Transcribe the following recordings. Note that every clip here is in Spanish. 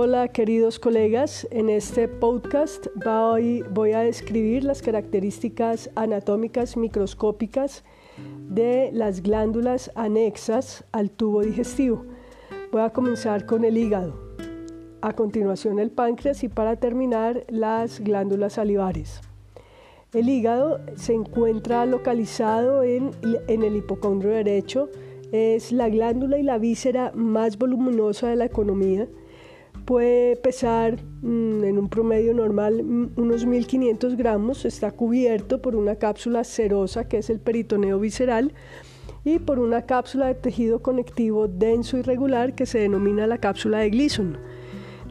Hola queridos colegas, en este podcast voy, a describir las características anatómicas microscópicas de las glándulas anexas al tubo digestivo. Voy a comenzar con el hígado, a continuación el páncreas y para terminar las glándulas salivares. El hígado se encuentra localizado en, en el hipocondrio derecho, es la glándula y la víscera más voluminosa de la economía puede pesar mm, en un promedio normal mm, unos 1500 gramos, está cubierto por una cápsula serosa que es el peritoneo visceral y por una cápsula de tejido conectivo denso y regular que se denomina la cápsula de Gleason.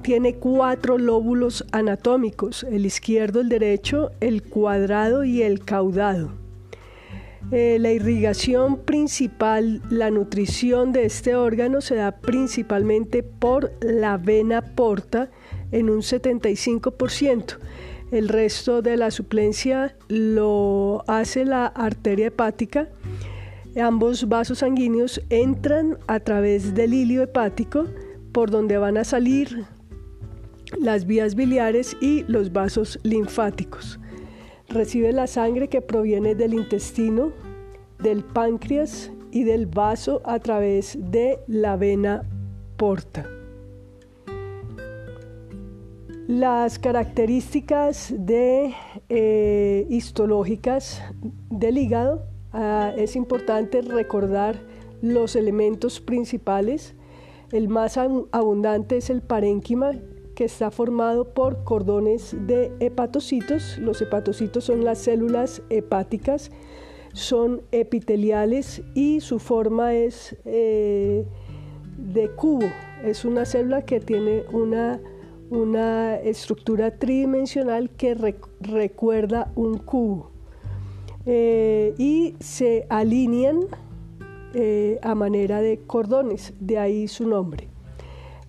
Tiene cuatro lóbulos anatómicos, el izquierdo, el derecho, el cuadrado y el caudado. Eh, la irrigación principal, la nutrición de este órgano se da principalmente por la vena porta en un 75%. El resto de la suplencia lo hace la arteria hepática. Ambos vasos sanguíneos entran a través del hilio hepático por donde van a salir las vías biliares y los vasos linfáticos. Recibe la sangre que proviene del intestino, del páncreas y del vaso a través de la vena porta. Las características eh, histológicas del hígado ah, es importante recordar los elementos principales. El más abundante es el parénquima, que está formado por cordones de hepatocitos. Los hepatocitos son las células hepáticas, son epiteliales y su forma es eh, de cubo. Es una célula que tiene una, una estructura tridimensional que recuerda un cubo. Eh, y se alinean eh, a manera de cordones, de ahí su nombre.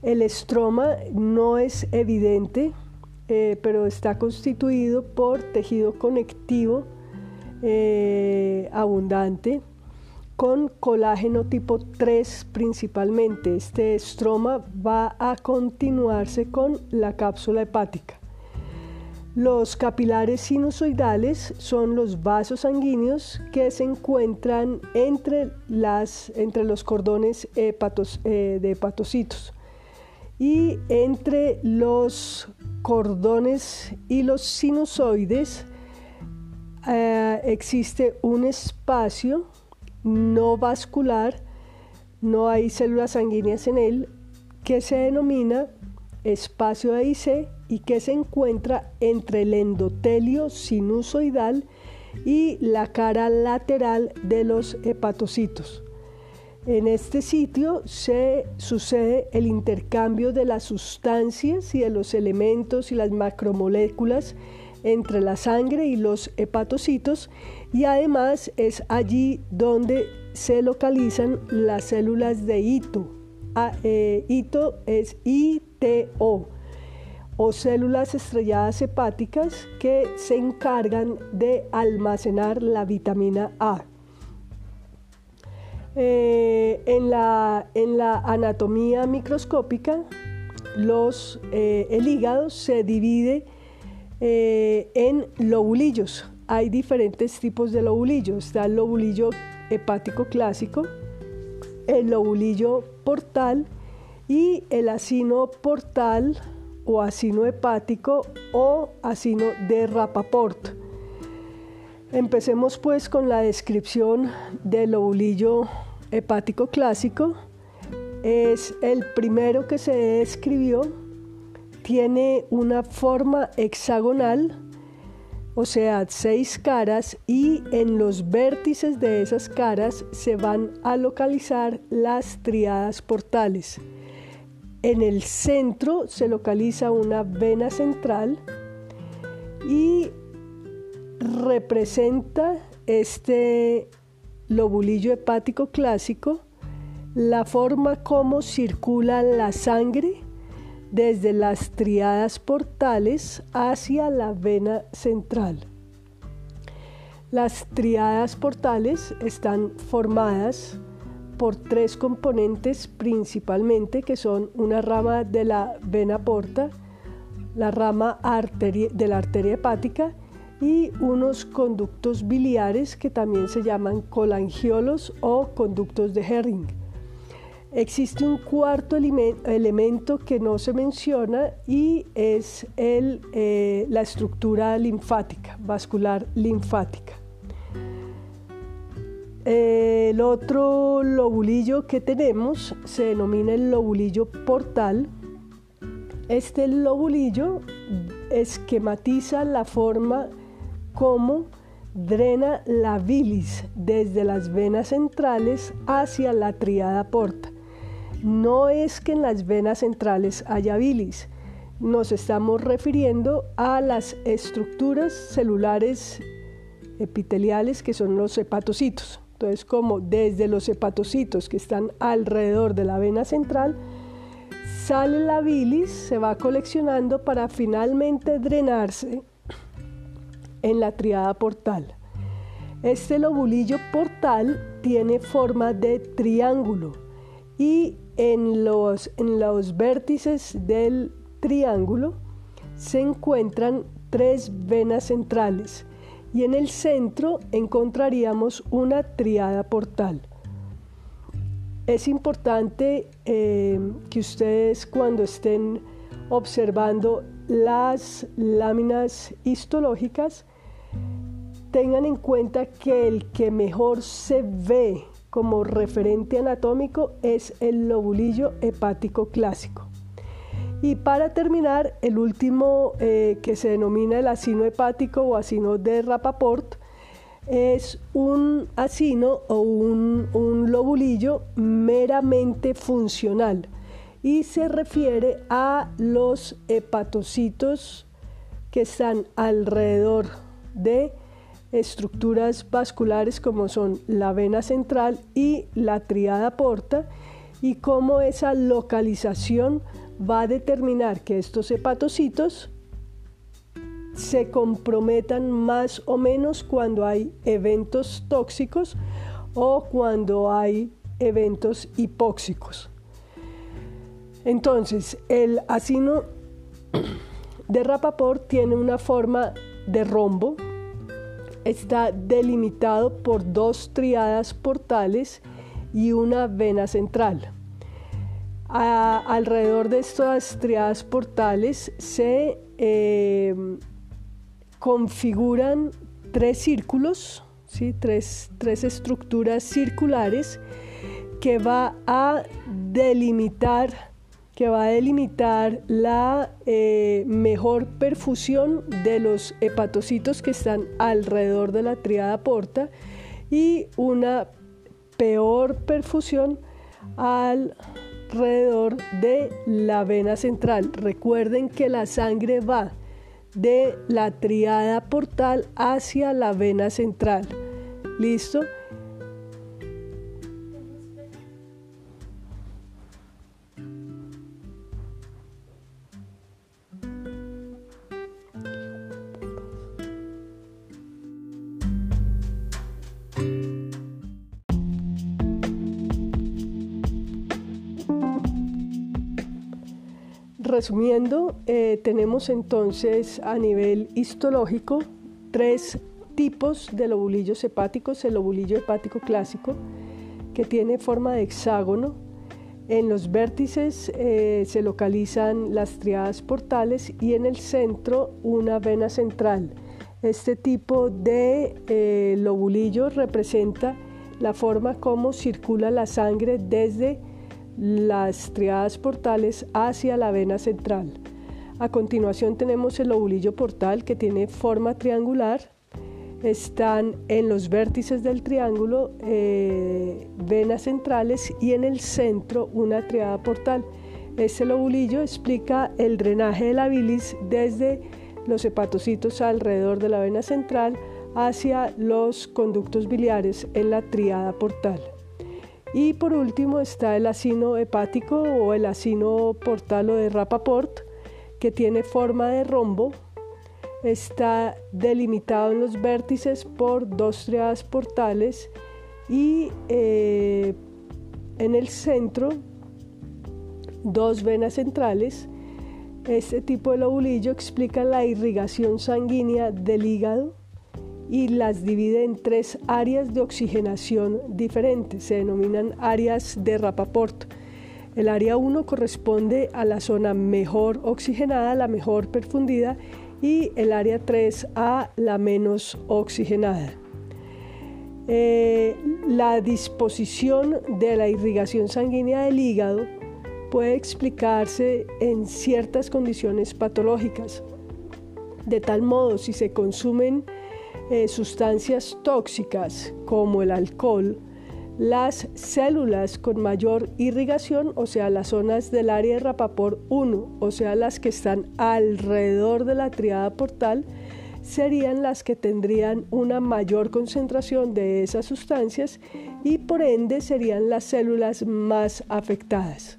El estroma no es evidente, eh, pero está constituido por tejido conectivo eh, abundante con colágeno tipo 3 principalmente. Este estroma va a continuarse con la cápsula hepática. Los capilares sinusoidales son los vasos sanguíneos que se encuentran entre, las, entre los cordones eh, de hepatocitos y entre los cordones y los sinusoides eh, existe un espacio no vascular, no hay células sanguíneas en él, que se denomina espacio AIC y que se encuentra entre el endotelio sinusoidal y la cara lateral de los hepatocitos. En este sitio se sucede el intercambio de las sustancias y de los elementos y las macromoléculas entre la sangre y los hepatocitos y además es allí donde se localizan las células de hito. Ah, eh, hito es ITO o células estrelladas hepáticas que se encargan de almacenar la vitamina A. Eh, en, la, anatomía microscópica, eh, el hígado se divide eh, en lobulillos. Hay diferentes tipos de lobulillos. Está el lobulillo hepático clásico, el lobulillo portal y el acino portal o acino hepático o acino de Rapaport. Empecemos pues con la descripción del lobulillo hepático clásico. Es el primero que se describió. Tiene una forma hexagonal, o sea, seis caras, y en los vértices de esas caras se van a localizar las triadas portales. En el centro se localiza una vena central y representa este lobulillo hepático clásico la forma como circula la sangre desde las triadas portales hacia la vena central. Las triadas portales están formadas por tres componentes principalmente, que son una rama de la vena porta, la rama de la arteria hepática y unos conductos biliares que también se llaman colangiolos o conductos de Herring. Existe un cuarto elemento que no se menciona y es el, eh, la estructura linfática, vascular linfática. El otro lobulillo que tenemos se denomina el lobulillo portal. Este lobulillo esquematiza la forma como drena la bilis desde las venas centrales hacia la triada porta. No es que en las venas centrales haya bilis, nos estamos refiriendo a las estructuras celulares epiteliales que son los hepatocitos. Entonces, como desde los hepatocitos que están alrededor de la vena central, sale la bilis, se va coleccionando para finalmente drenarse en la triada portal. Este lobulillo portal tiene forma de triángulo y en los, en los vértices del triángulo se encuentran tres venas centrales y en el centro encontraríamos una triada portal. Es importante eh, que ustedes cuando estén observando las láminas histológicas tengan en cuenta que el que mejor se ve como referente anatómico es el lobulillo hepático clásico. Y para terminar, el último eh, que se denomina el acino hepático o acino de Rapaport es un acino o un, un lobulillo meramente funcional y se refiere a los hepatocitos que están alrededor de estructuras vasculares como son la vena central y la triada porta y cómo esa localización va a determinar que estos hepatocitos se comprometan más o menos cuando hay eventos tóxicos o cuando hay eventos hipóxicos. Entonces, el acino de Rapaport tiene una forma de rombo, está delimitado por dos triadas portales y una vena central alrededor de estas triadas portales se eh, configuran tres círculos, ¿sí? tres, estructuras circulares que va a delimitar que va a delimitar la eh, mejor perfusión de los hepatocitos que están alrededor de la triada porta y una peor perfusión al alrededor de la vena central. Recuerden que la sangre va de la triada portal hacia la vena central. ¿Listo? Resumiendo, eh, tenemos entonces a nivel histológico tres tipos de lobulillos hepáticos. El lobulillo hepático clásico, que tiene forma de hexágono. En los vértices eh, se localizan las triadas portales y en el centro una vena central. Este tipo de eh, lobulillo representa la forma como circula la sangre desde las triadas portales hacia la vena central. A continuación tenemos el lobulillo portal que tiene forma triangular. Están en los vértices del triángulo eh, venas centrales y en el centro una triada portal. Este lobulillo explica el drenaje de la bilis desde los hepatocitos alrededor de la vena central hacia los conductos biliares en la triada portal. Y por último está el acino hepático o el acino portalo de Rapaport, que tiene forma de rombo. Está delimitado en los vértices por dos triadas portales y eh, en el centro dos venas centrales. Este tipo de lobulillo explica la irrigación sanguínea del hígado y las divide en tres áreas de oxigenación diferentes. Se denominan áreas de Rapaport. El área 1 corresponde a la zona mejor oxigenada, la mejor perfundida, y el área 3 a la menos oxigenada. Eh, la disposición de la irrigación sanguínea del hígado puede explicarse en ciertas condiciones patológicas. De tal modo, si se consumen eh, sustancias tóxicas como el alcohol, las células con mayor irrigación, o sea, las zonas del área de Rapaport 1, o sea, las que están alrededor de la triada portal, serían las que tendrían una mayor concentración de esas sustancias y por ende serían las células más afectadas.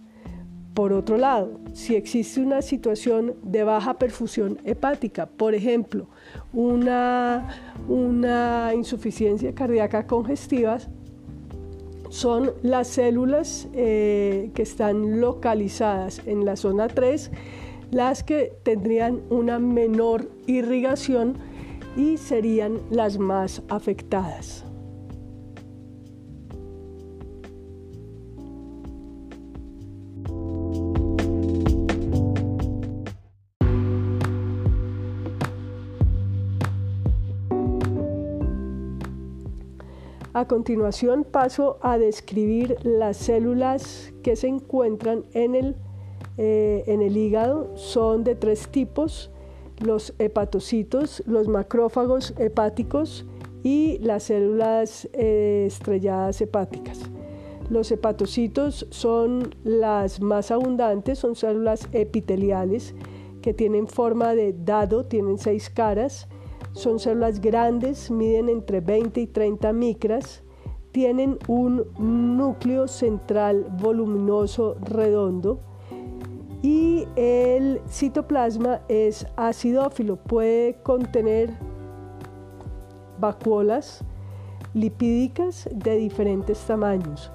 Por otro lado, si existe una situación de baja perfusión hepática, por ejemplo, una, una insuficiencia cardíaca congestiva, son las células eh, que están localizadas en la zona 3 las que tendrían una menor irrigación y serían las más afectadas. A continuación paso a describir las células que se encuentran en el eh, en el hígado son de tres tipos, los hepatocitos, los macrófagos hepáticos y las células eh, estrelladas hepáticas. Los hepatocitos son las más abundantes, son células epiteliales que tienen forma de dado, tienen seis caras, son células grandes, miden entre 20 y 30 micras, tienen un núcleo central voluminoso redondo, y el citoplasma es acidófilo, puede contener vacuolas lipídicas de diferentes tamaños.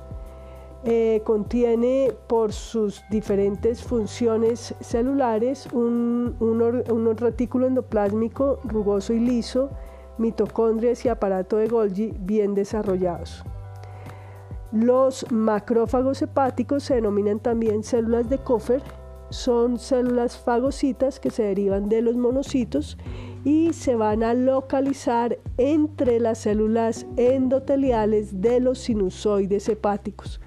Eh, contiene por sus diferentes funciones celulares un, un, retículo endoplásmico rugoso y liso, mitocondrias y aparato de Golgi bien desarrollados. Los macrófagos hepáticos se denominan también células de Koffer son células fagocitas que se derivan de los monocitos y se van a localizar entre las células endoteliales de los sinusoides hepáticos.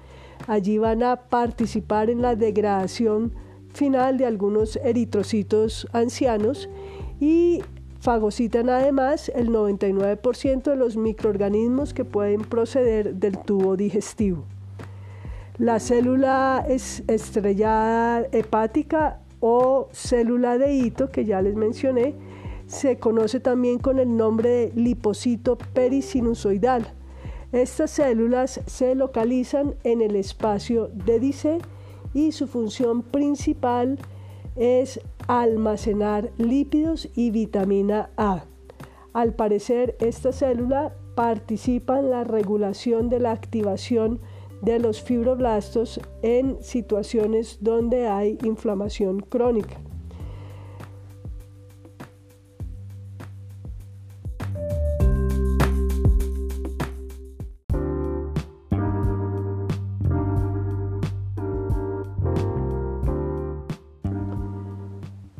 Allí van a participar en la degradación final de algunos eritrocitos ancianos y fagocitan además el 99% de los microorganismos que pueden proceder del tubo digestivo. La célula es estrellada hepática o célula de hito, que ya les mencioné, se conoce también con el nombre de lipocito perisinusoidal. Estas células se localizan en el espacio de Dice y su función principal es almacenar lípidos y vitamina A. Al parecer, esta célula participa en la regulación de la activación de los fibroblastos en situaciones donde hay inflamación crónica.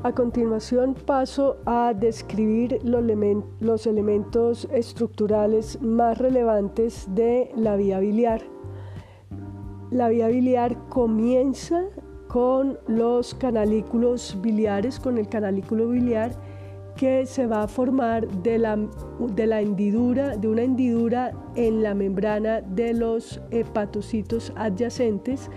A continuación paso a describir los elementos estructurales más relevantes de la vía biliar. La vía biliar comienza con los canalículos biliares, con el canalículo biliar que se va a formar de la, de la hendidura, de una hendidura en la membrana de los hepatocitos adyacentes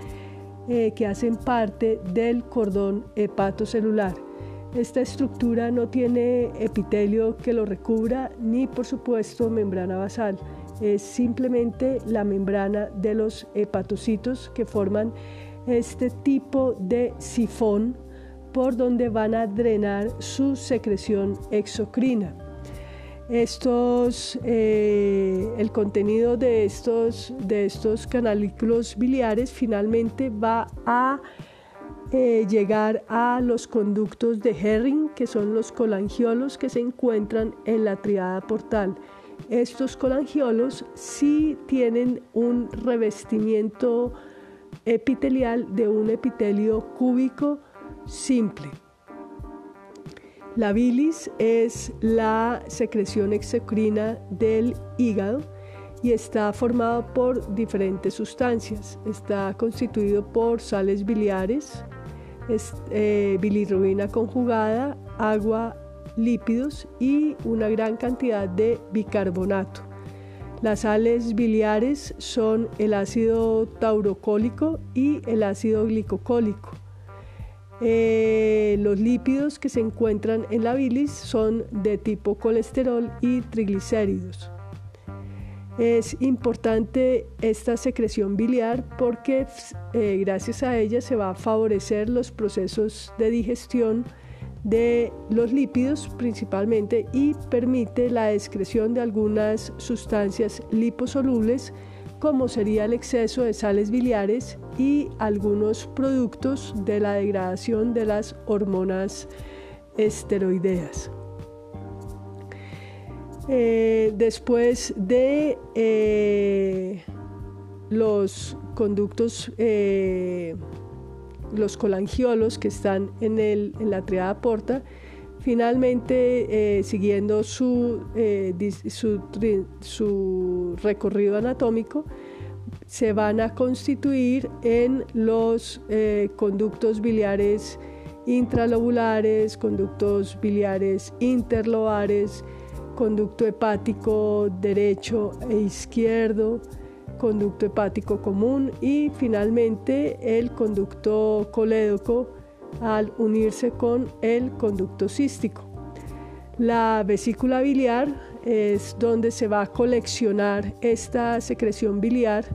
eh, que hacen parte del cordón hepatocelular. Esta estructura no tiene epitelio que lo recubra ni por supuesto membrana basal es simplemente la membrana de los hepatocitos que forman este tipo de sifón por donde van a drenar su secreción exocrina. Estos, eh, el contenido de estos, de estos canalículos biliares finalmente va a eh, llegar a los conductos de Herring, que son los colangiolos que se encuentran en la triada portal. Estos colangiolos sí tienen un revestimiento epitelial de un epitelio cúbico simple. La bilis es la secreción exocrina del hígado y está formado por diferentes sustancias. Está constituido por sales biliares, eh, bilirrubina conjugada, agua, lípidos y una gran cantidad de bicarbonato. Las sales biliares son el ácido taurocólico y el ácido glicocólico. Eh, los lípidos que se encuentran en la bilis son de tipo colesterol y triglicéridos. Es importante esta secreción biliar porque eh, gracias a ella se va a favorecer los procesos de digestión de los lípidos principalmente y permite la excreción de algunas sustancias liposolubles como sería el exceso de sales biliares y algunos productos de la degradación de las hormonas esteroideas. Eh, después de eh, los conductos, eh, los colangiolos que están en, el, en la triada porta, finalmente siguiendo su, su, recorrido anatómico, se van a constituir en los conductos biliares intralobulares, conductos biliares interlobares, conducto hepático derecho e izquierdo, conducto hepático común y finalmente el conducto colédoco al unirse con el conducto cístico. La vesícula biliar es donde se va a coleccionar esta secreción biliar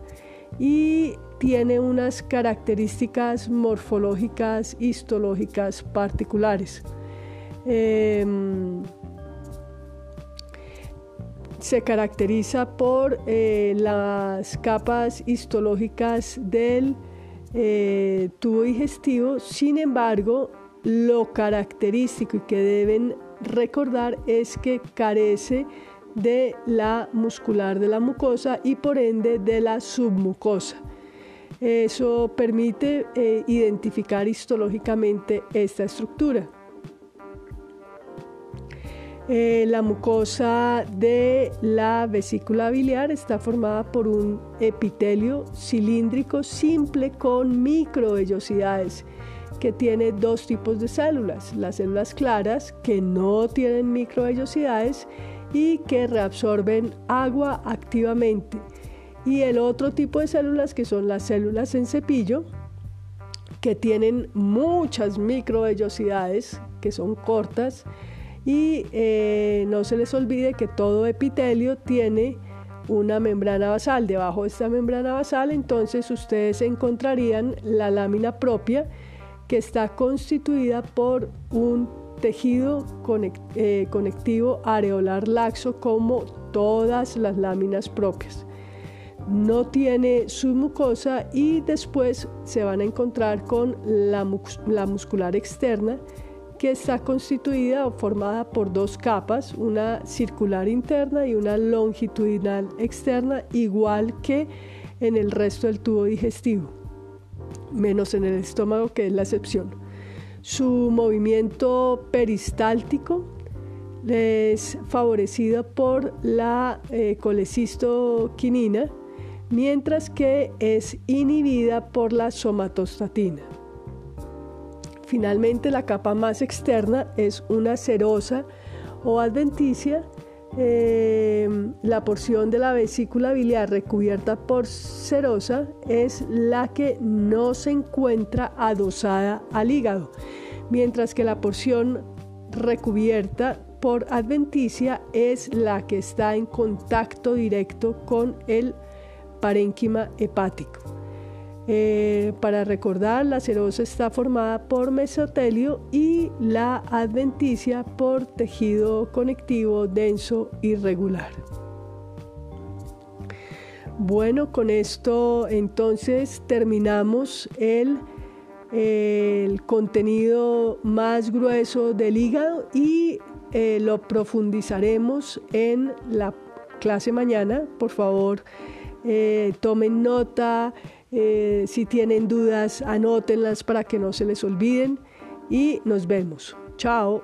y tiene unas características morfológicas histológicas particulares. Em, se caracteriza por eh, las capas histológicas del eh, tubo digestivo, sin embargo, lo característico y que deben recordar es que carece de la muscular de la mucosa y por ende de la submucosa. Eso permite eh, identificar histológicamente esta estructura. Eh, la mucosa de la vesícula biliar está formada por un epitelio cilíndrico simple con microvellosidades que tiene dos tipos de células, las células claras que no tienen microvellosidades y que reabsorben agua activamente. Y el otro tipo de células que son las células en cepillo que tienen muchas microvellosidades que son cortas y eh, no se les olvide que todo epitelio tiene una membrana basal. Debajo de esta membrana basal entonces ustedes encontrarían la lámina propia que está constituida por un tejido eh, conectivo areolar laxo como todas las láminas propias. No tiene su mucosa y después se van a encontrar con la muscular externa que está constituida o formada por dos capas, una circular interna y una longitudinal externa, igual que en el resto del tubo digestivo, menos en el estómago que es la excepción. Su movimiento peristáltico es favorecido por la eh, colecistoquinina, mientras que es inhibida por la somatostatina. Finalmente, la capa más externa es una cerosa o adventicia. Eh, la porción de la vesícula biliar recubierta por cerosa es la que no se encuentra adosada al hígado, mientras que la porción recubierta por adventicia es la que está en contacto directo con el parénquima hepático. Eh, para recordar, la serosa está formada por mesotelio y la adventicia por tejido conectivo denso y regular. Bueno, con esto entonces terminamos el, el contenido más grueso del hígado y eh, lo profundizaremos en la clase mañana. Por favor, eh, tomen nota. Eh, si tienen dudas, anótenlas para que no se les olviden. Y nos vemos. Chao.